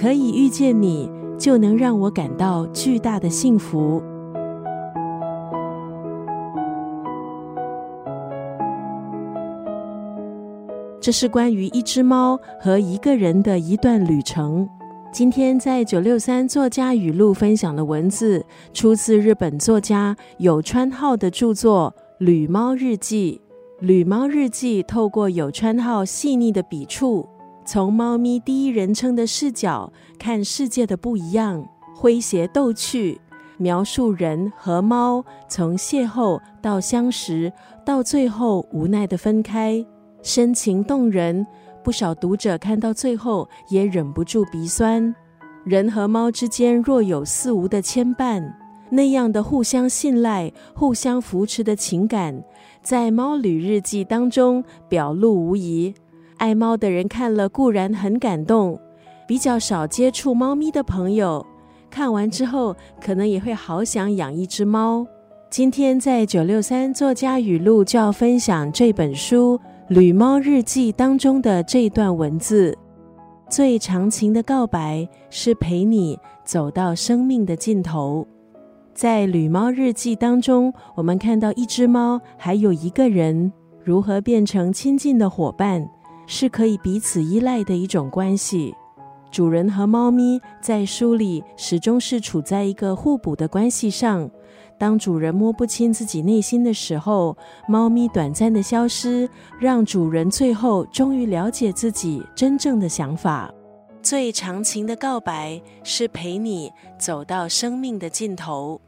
可以遇见你，就能让我感到巨大的幸福。这是关于一只猫和一个人的一段旅程。今天在九六三作家语录分享的文字，出自日本作家有川浩的著作《旅猫日记》。《旅猫日记》透过有川浩细腻的笔触，从猫咪第一人称的视角看世界的不一样，诙谐逗趣，描述人和猫从邂逅到相识，到最后无奈的分开。深情动人，不少读者看到最后也忍不住鼻酸。人和猫之间若有似无的牵绊，那样的互相信赖、互相扶持的情感，在《猫旅日记》当中表露无遗。爱猫的人看了固然很感动，比较少接触猫咪的朋友，看完之后可能也会好想养一只猫。今天在九六三作家语录就要分享这本书。《旅猫日记》当中的这段文字，最长情的告白是陪你走到生命的尽头。在《旅猫日记》当中，我们看到一只猫还有一个人如何变成亲近的伙伴，是可以彼此依赖的一种关系。主人和猫咪在书里始终是处在一个互补的关系上。当主人摸不清自己内心的时候，猫咪短暂的消失，让主人最后终于了解自己真正的想法。最长情的告白是陪你走到生命的尽头。